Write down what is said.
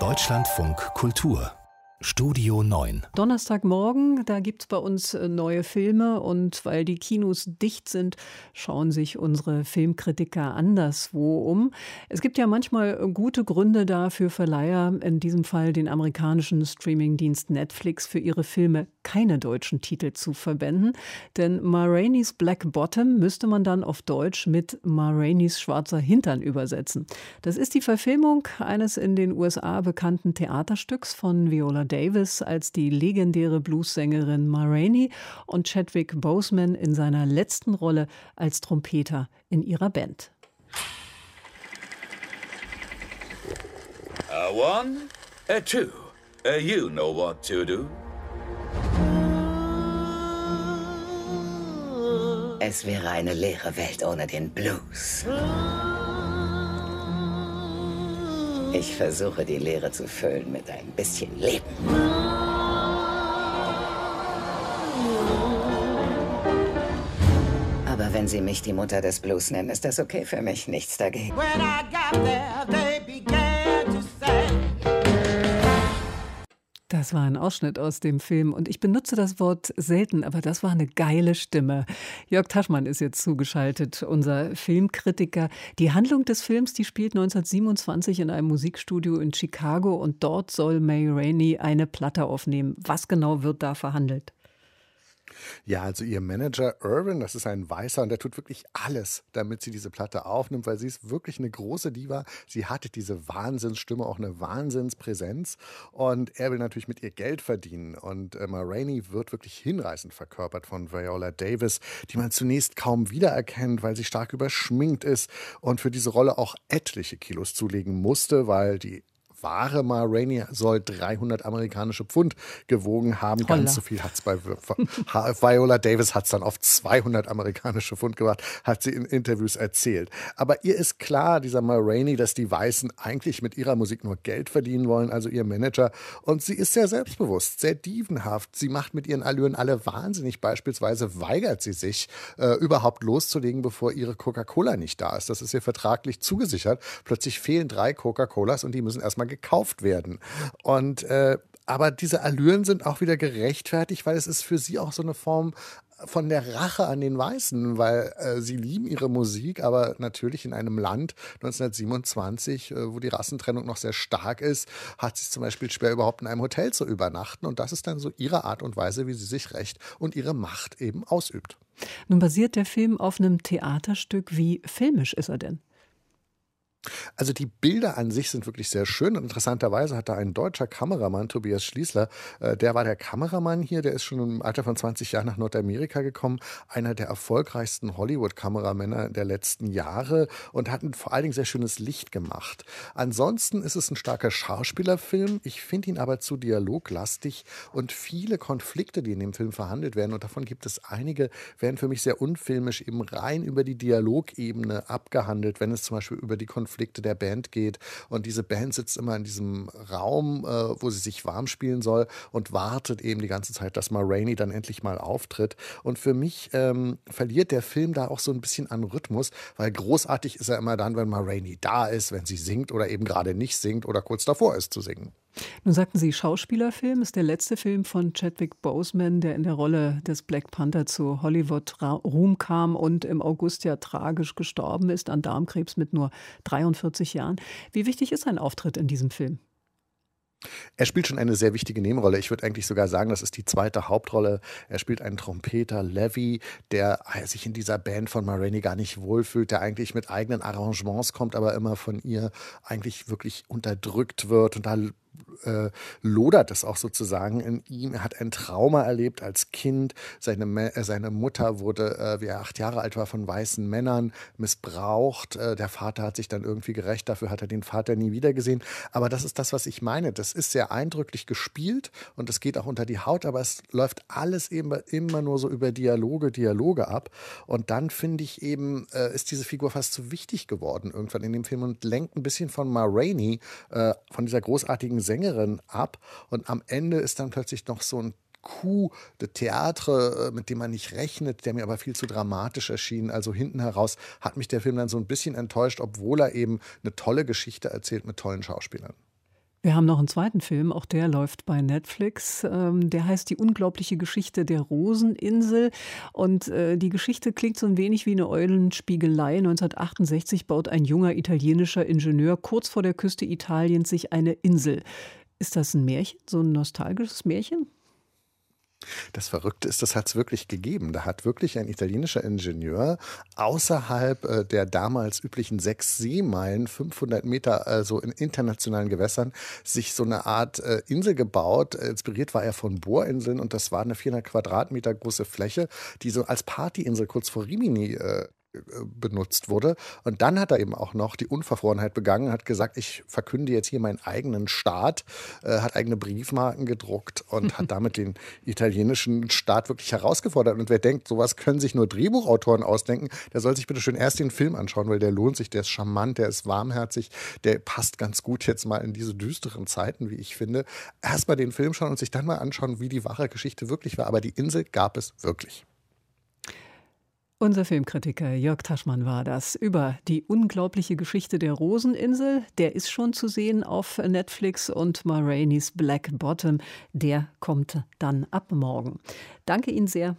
Deutschlandfunk Kultur Studio 9. Donnerstagmorgen, da gibt es bei uns äh, neue Filme und weil die Kinos dicht sind, schauen sich unsere Filmkritiker anderswo um. Es gibt ja manchmal gute Gründe dafür Verleiher, in diesem Fall den amerikanischen Streamingdienst Netflix, für ihre Filme keine deutschen Titel zu verwenden. Denn Ma Black Bottom müsste man dann auf Deutsch mit Ma schwarzer Hintern übersetzen. Das ist die Verfilmung eines in den USA bekannten Theaterstücks von Viola Davis als die legendäre Bluessängerin Ma Rainey und Chadwick Boseman in seiner letzten Rolle als Trompeter in ihrer Band. A one, a two, a you know what to do. Es wäre eine leere Welt ohne den Blues. Ich versuche die Leere zu füllen mit ein bisschen Leben. Aber wenn Sie mich die Mutter des Blues nennen, ist das okay für mich. Nichts dagegen. When I got there, they began Das war ein Ausschnitt aus dem Film und ich benutze das Wort selten, aber das war eine geile Stimme. Jörg Taschmann ist jetzt zugeschaltet, unser Filmkritiker. Die Handlung des Films, die spielt 1927 in einem Musikstudio in Chicago und dort soll May Rainey eine Platte aufnehmen. Was genau wird da verhandelt? Ja, also ihr Manager Irvin, das ist ein Weißer und der tut wirklich alles, damit sie diese Platte aufnimmt, weil sie ist wirklich eine große Diva. Sie hat diese Wahnsinnsstimme, auch eine Wahnsinnspräsenz und er will natürlich mit ihr Geld verdienen. Und äh, Ma Rainey wird wirklich hinreißend verkörpert von Viola Davis, die man zunächst kaum wiedererkennt, weil sie stark überschminkt ist und für diese Rolle auch etliche Kilos zulegen musste, weil die wahre Ma Rainey soll 300 amerikanische Pfund gewogen haben. Holla. Ganz so viel hat es bei Viola Davis hat es dann auf 200 amerikanische Pfund gebracht, hat sie in Interviews erzählt. Aber ihr ist klar, dieser Ma Rainey, dass die Weißen eigentlich mit ihrer Musik nur Geld verdienen wollen, also ihr Manager. Und sie ist sehr selbstbewusst, sehr dievenhaft. Sie macht mit ihren Allüren alle wahnsinnig. Beispielsweise weigert sie sich, äh, überhaupt loszulegen, bevor ihre Coca-Cola nicht da ist. Das ist ihr vertraglich zugesichert. Plötzlich fehlen drei Coca-Colas und die müssen erstmal gekauft werden. Und äh, aber diese Allüren sind auch wieder gerechtfertigt, weil es ist für sie auch so eine Form von der Rache an den Weißen, weil äh, sie lieben ihre Musik, aber natürlich in einem Land 1927, äh, wo die Rassentrennung noch sehr stark ist, hat sie es zum Beispiel schwer, überhaupt in einem Hotel zu übernachten. Und das ist dann so ihre Art und Weise, wie sie sich Recht und ihre Macht eben ausübt. Nun basiert der Film auf einem Theaterstück. Wie filmisch ist er denn? Also die Bilder an sich sind wirklich sehr schön. Und interessanterweise hat da ein deutscher Kameramann, Tobias Schließler, äh, der war der Kameramann hier, der ist schon im Alter von 20 Jahren nach Nordamerika gekommen, einer der erfolgreichsten Hollywood-Kameramänner der letzten Jahre und hat vor allen Dingen sehr schönes Licht gemacht. Ansonsten ist es ein starker Schauspielerfilm. Ich finde ihn aber zu dialoglastig und viele Konflikte, die in dem Film verhandelt werden, und davon gibt es einige, werden für mich sehr unfilmisch eben rein über die Dialogebene abgehandelt, wenn es zum Beispiel über die Konflikte Konflikte der Band geht. Und diese Band sitzt immer in diesem Raum, äh, wo sie sich warm spielen soll und wartet eben die ganze Zeit, dass mal Rainey dann endlich mal auftritt. Und für mich ähm, verliert der Film da auch so ein bisschen an Rhythmus, weil großartig ist er immer dann, wenn mal Rainey da ist, wenn sie singt oder eben gerade nicht singt oder kurz davor ist zu singen. Nun sagten Sie, Schauspielerfilm ist der letzte Film von Chadwick Boseman, der in der Rolle des Black Panther zu Hollywood-Ruhm kam und im August ja tragisch gestorben ist an Darmkrebs mit nur 43 Jahren. Wie wichtig ist sein Auftritt in diesem Film? Er spielt schon eine sehr wichtige Nebenrolle. Ich würde eigentlich sogar sagen, das ist die zweite Hauptrolle. Er spielt einen Trompeter, Levy, der sich in dieser Band von Marini gar nicht wohlfühlt, der eigentlich mit eigenen Arrangements kommt, aber immer von ihr eigentlich wirklich unterdrückt wird. Und da äh, lodert es auch sozusagen in ihm. Er hat ein Trauma erlebt als Kind. Seine, äh, seine Mutter wurde, äh, wie er acht Jahre alt war, von weißen Männern missbraucht. Äh, der Vater hat sich dann irgendwie gerecht. Dafür hat er den Vater nie wiedergesehen. Aber das ist das, was ich meine. Das ist sehr eindrücklich gespielt und es geht auch unter die Haut, aber es läuft alles eben immer nur so über Dialoge, Dialoge ab. Und dann finde ich eben, äh, ist diese Figur fast zu wichtig geworden irgendwann in dem Film und lenkt ein bisschen von Ma Rainey, äh, von dieser großartigen Sängerin ab und am Ende ist dann plötzlich noch so ein Coup de Théâtre, äh, mit dem man nicht rechnet, der mir aber viel zu dramatisch erschien. Also hinten heraus hat mich der Film dann so ein bisschen enttäuscht, obwohl er eben eine tolle Geschichte erzählt mit tollen Schauspielern. Wir haben noch einen zweiten Film, auch der läuft bei Netflix. Ähm, der heißt Die unglaubliche Geschichte der Roseninsel. Und äh, die Geschichte klingt so ein wenig wie eine Eulenspiegelei. 1968 baut ein junger italienischer Ingenieur kurz vor der Küste Italiens sich eine Insel. Ist das ein Märchen, so ein nostalgisches Märchen? Das Verrückte ist, das hat es wirklich gegeben. Da hat wirklich ein italienischer Ingenieur außerhalb äh, der damals üblichen sechs Seemeilen, 500 Meter, also in internationalen Gewässern, sich so eine Art äh, Insel gebaut. Inspiriert war er von Bohrinseln und das war eine 400 Quadratmeter große Fläche, die so als Partyinsel kurz vor Rimini äh, benutzt wurde. Und dann hat er eben auch noch die Unverfrorenheit begangen, hat gesagt, ich verkünde jetzt hier meinen eigenen Staat, äh, hat eigene Briefmarken gedruckt und hat damit den italienischen Staat wirklich herausgefordert. Und wer denkt, sowas können sich nur Drehbuchautoren ausdenken, der soll sich bitte schön erst den Film anschauen, weil der lohnt sich, der ist charmant, der ist warmherzig, der passt ganz gut jetzt mal in diese düsteren Zeiten, wie ich finde. Erst mal den Film schauen und sich dann mal anschauen, wie die wahre Geschichte wirklich war. Aber die Insel gab es wirklich. Unser Filmkritiker Jörg Taschmann war das über die unglaubliche Geschichte der Roseninsel. Der ist schon zu sehen auf Netflix und Ma Rainey's Black Bottom. Der kommt dann ab morgen. Danke Ihnen sehr.